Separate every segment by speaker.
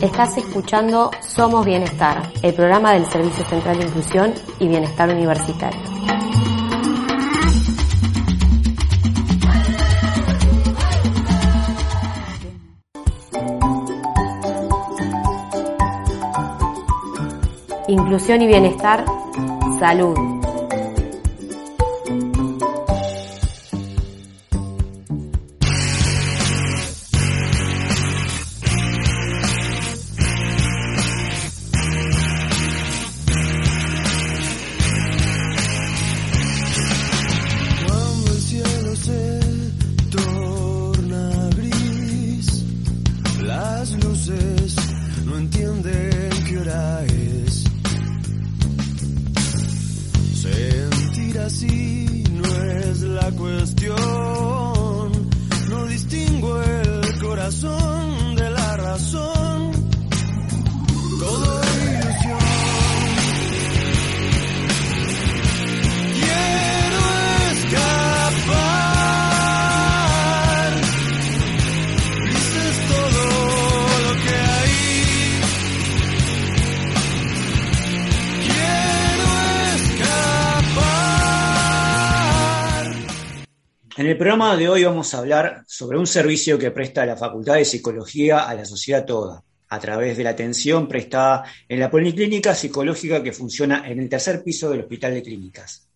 Speaker 1: Estás escuchando Somos Bienestar, el programa del Servicio Central de Inclusión y Bienestar Universitario. Inclusión y bienestar, salud.
Speaker 2: El programa de hoy vamos a hablar sobre un servicio que presta la Facultad de Psicología a la sociedad toda, a través de la atención prestada en la policlínica psicológica que funciona en el tercer piso del Hospital de Clínicas.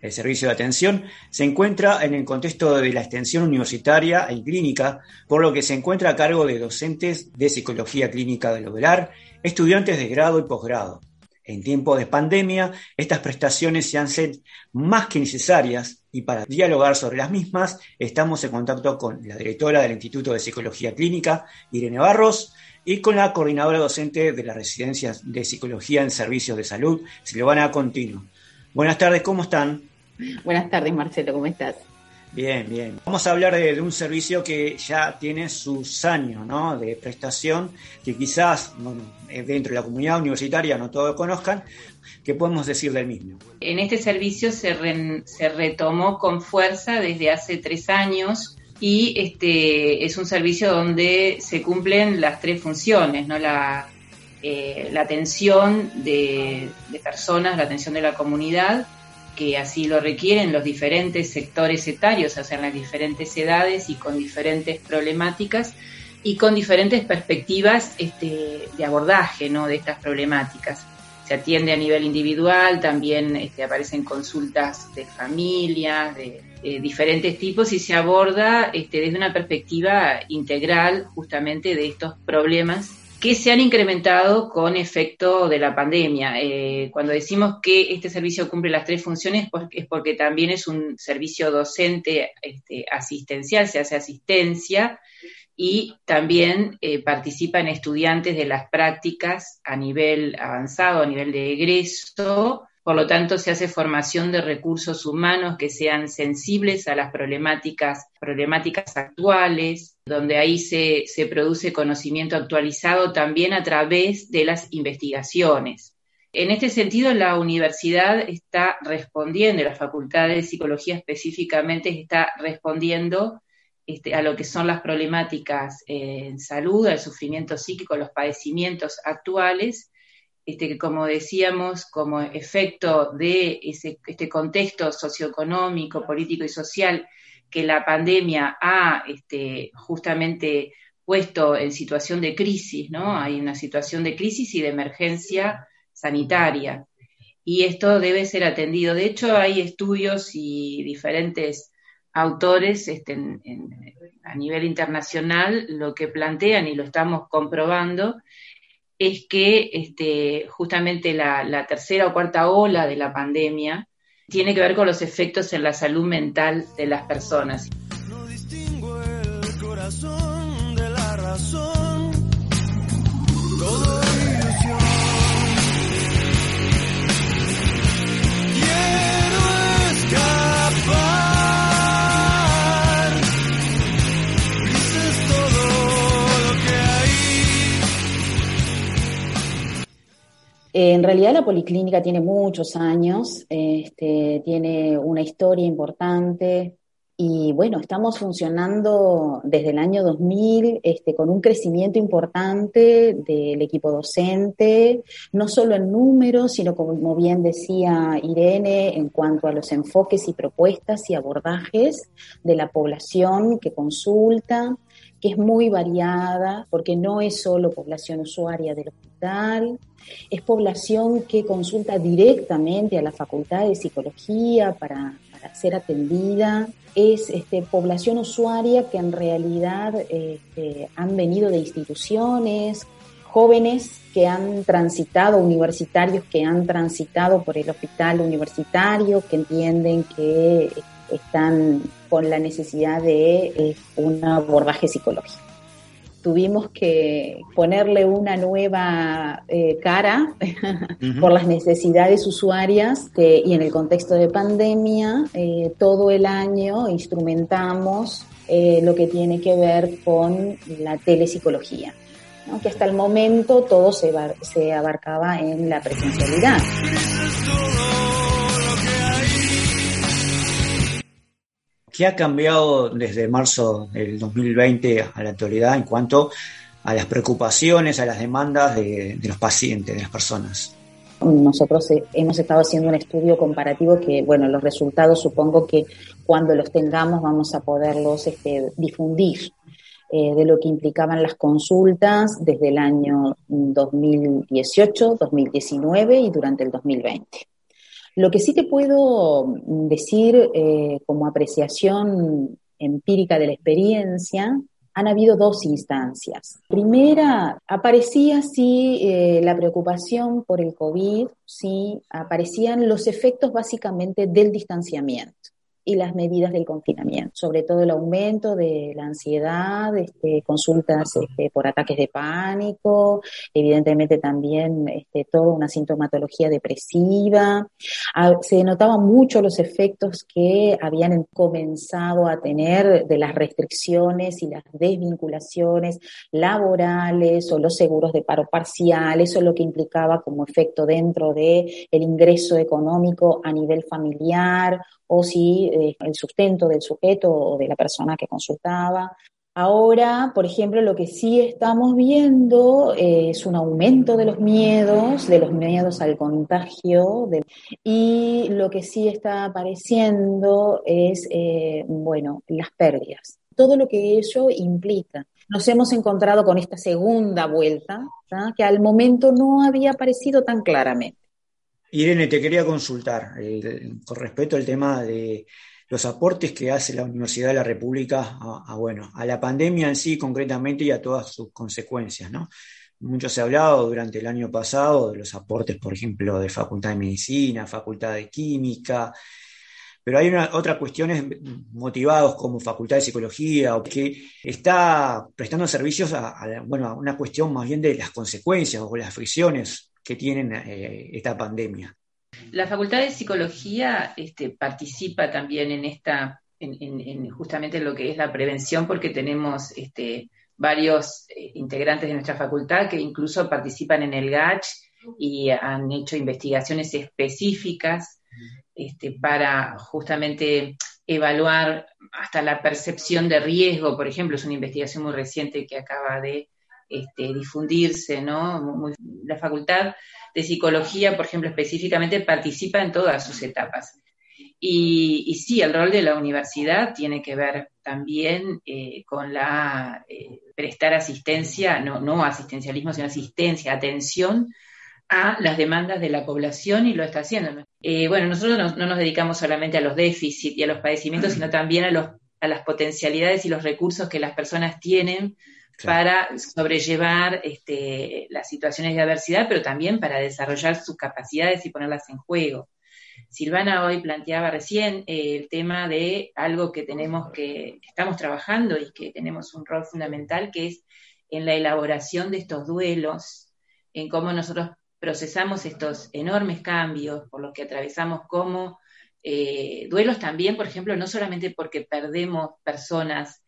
Speaker 2: El servicio de atención se encuentra en el contexto de la extensión universitaria y clínica, por lo que se encuentra a cargo de docentes de psicología clínica del hogar, estudiantes de grado y posgrado, en tiempos de pandemia, estas prestaciones se hacen más que necesarias y para dialogar sobre las mismas estamos en contacto con la directora del Instituto de Psicología Clínica, Irene Barros, y con la coordinadora docente de las residencias de Psicología en Servicios de Salud, Silvana Continuo. Buenas tardes, ¿cómo están?
Speaker 3: Buenas tardes, Marcelo, ¿cómo estás?
Speaker 2: Bien, bien. Vamos a hablar de, un servicio que ya tiene sus años ¿no? de prestación, que quizás eh, dentro de la comunidad universitaria no todos conozcan. ¿Qué podemos decir del mismo?
Speaker 3: En este servicio se, se retomó con fuerza desde hace tres años y este es un servicio donde se cumplen las tres funciones, ¿no? La, eh, la atención de personas, la atención de la comunidad que así lo requieren los diferentes sectores etarios, o sea, en las diferentes edades y con diferentes problemáticas y con diferentes perspectivas este, de abordaje ¿no? de estas problemáticas. Se atiende a nivel individual, también este, aparecen consultas de familias, de, diferentes tipos y se aborda este, desde una perspectiva integral justamente de estos problemas que se han incrementado con efecto de la pandemia. Eh, cuando decimos que este servicio cumple las tres funciones es porque también es un servicio docente este, asistencial, se hace asistencia y también eh, participan estudiantes de las prácticas a nivel avanzado, a nivel de egreso, por lo tanto, se hace formación de recursos humanos que sean sensibles a las problemáticas, problemáticas actuales, donde ahí se, se produce conocimiento actualizado también a través de las investigaciones. En este sentido, la universidad está respondiendo, la Facultad de Psicología específicamente está respondiendo este, a lo que son las problemáticas en salud, al sufrimiento psíquico, los padecimientos actuales, este, como decíamos, como efecto de este contexto socioeconómico, político y social que la pandemia ha este, justamente puesto en situación de crisis, ¿no? Hay una situación de crisis y de emergencia sanitaria. Y esto debe ser atendido. De hecho, hay estudios y diferentes autores este, a nivel internacional lo que plantean, y lo estamos comprobando, es que este, justamente la, tercera o cuarta ola de la pandemia tiene que ver con los efectos en la salud mental de las personas. No distingo el corazón de la razón. Todo
Speaker 4: Eh, en realidad la policlínica tiene muchos años, este, tiene una historia importante, Y bueno, estamos funcionando desde el año 2000 este, con un crecimiento importante del equipo docente, no solo en números, sino como bien decía Irene, en cuanto a los enfoques y propuestas y abordajes de la población que consulta, que es muy variada, porque no es solo población usuaria del hospital, es población que consulta directamente a la Facultad de Psicología para, ser atendida es este, población usuaria que en realidad este, han venido de instituciones, jóvenes que han transitado, universitarios que han transitado por el hospital universitario, que entienden que están con la necesidad de eh, un abordaje psicológico. Tuvimos que ponerle una nueva eh, cara por las necesidades usuarias y en el contexto de pandemia, eh, todo el año instrumentamos lo que tiene que ver con la telepsicología, que hasta el momento todo se, se abarcaba en la presencialidad.
Speaker 2: ¿Qué ha cambiado desde marzo del 2020 a la actualidad en cuanto a las preocupaciones, a las demandas de, los pacientes, de las personas?
Speaker 4: Nosotros eh, hemos estado haciendo un estudio comparativo que, bueno, los resultados supongo que cuando los tengamos vamos a poderlos este, difundir eh, de lo que implicaban las consultas desde el año 2018, 2019 y durante el 2020. Lo que sí te puedo decir eh, como apreciación empírica de la experiencia, han habido dos instancias. Primera, aparecía sí eh, la preocupación por el COVID, sí aparecían los efectos básicamente del distanciamiento y las medidas del confinamiento, sobre todo el aumento de la ansiedad, este, consultas este, por ataques de pánico, evidentemente también este, toda una sintomatología depresiva. Ah, se notaban mucho los efectos que habían comenzado a tener de las restricciones y las desvinculaciones laborales o los seguros de paro parcial, eso es lo que implicaba como efecto dentro de el ingreso económico a nivel familiar o si eh, el sustento del sujeto o de la persona que consultaba. Ahora, por ejemplo, lo que sí estamos viendo eh, es un aumento de los miedos, de los miedos al contagio, y lo que sí está apareciendo es, eh, bueno, las pérdidas. Todo lo que ello implica. Nos hemos encontrado con esta segunda vuelta, que al momento no había aparecido tan claramente.
Speaker 2: Irene, te quería consultar con respecto al tema de los aportes que hace la Universidad de la República a, bueno, a la pandemia en sí concretamente y a todas sus consecuencias, ¿no? Mucho se ha hablado durante el año pasado de los aportes, por ejemplo, de Facultad de Medicina, Facultad de Química, pero hay otras cuestiones motivados como Facultad de Psicología, que está prestando servicios a, bueno, a una cuestión más bien de las consecuencias o las fricciones que tienen eh, esta pandemia.
Speaker 3: La Facultad de Psicología este, participa también en esta, en, justamente lo que es la prevención, porque tenemos este, varios eh, integrantes de nuestra facultad que incluso participan en el GACH y han hecho investigaciones específicas este, para justamente evaluar hasta la percepción de riesgo, por ejemplo, es una investigación muy reciente que acaba de este, difundirse, ¿no? la Facultad de Psicología, por ejemplo, específicamente participa en todas sus etapas. Y, sí, el rol de la universidad tiene que ver también eh, con la eh, prestar asistencia, no, no asistencialismo, sino asistencia, atención a las demandas de la población y lo está haciendo. Eh, bueno, nosotros no, nos dedicamos solamente a los déficits y a los padecimientos, sino también a, los, a las potencialidades y los recursos que las personas tienen para sobrellevar este, las situaciones de adversidad, pero también para desarrollar sus capacidades y ponerlas en juego. Silvana hoy planteaba recién eh, el tema de algo que tenemos que, estamos trabajando y que tenemos un rol fundamental, que es en la elaboración de estos duelos, en cómo nosotros procesamos estos enormes cambios por los que atravesamos como eh, duelos también, por ejemplo, no solamente porque perdemos personas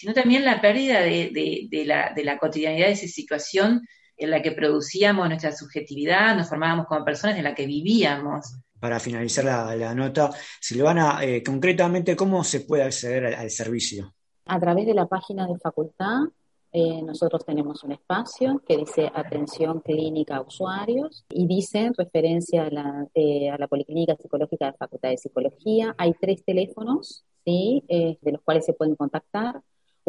Speaker 3: sino también la pérdida de, la, cotidianidad de esa situación en la que producíamos nuestra subjetividad, nos formábamos como personas, en la que vivíamos.
Speaker 2: para finalizar la, nota, Silvana, eh, concretamente, ¿cómo se puede acceder al, servicio?
Speaker 4: A través de la página de facultad, eh, nosotros tenemos un espacio que dice atención clínica a usuarios y dice referencia a la, a la Policlínica Psicológica de Facultad de Psicología. Hay tres teléfonos, ¿sí? de los cuales se pueden contactar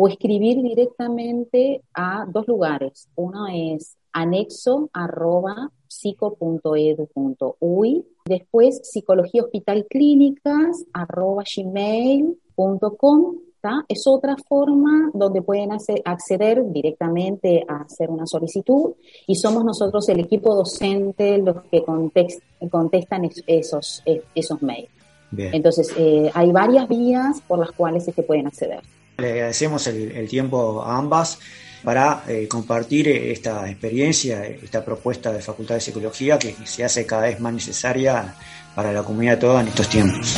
Speaker 4: o escribir directamente a dos lugares. Uno es anexo arroba psico.edu.uy, después psicología hospital clínicas arroba gmail.com. Es otra forma donde pueden acceder directamente a hacer una solicitud y somos nosotros el equipo docente los que contestan esos, esos mails. Entonces, eh, hay varias vías por las cuales se pueden acceder.
Speaker 2: Le agradecemos el, tiempo a ambas para eh, compartir esta experiencia, esta propuesta de Facultad de Psicología que se hace cada vez más necesaria para la comunidad toda en estos tiempos.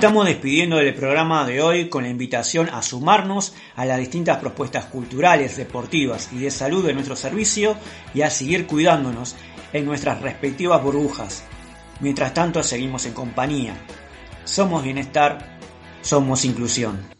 Speaker 2: Estamos despidiendo del programa de hoy con la invitación a sumarnos a las distintas propuestas culturales, deportivas y de salud de nuestro servicio y a seguir cuidándonos en nuestras respectivas burbujas. Mientras tanto seguimos en compañía. Somos bienestar, somos inclusión.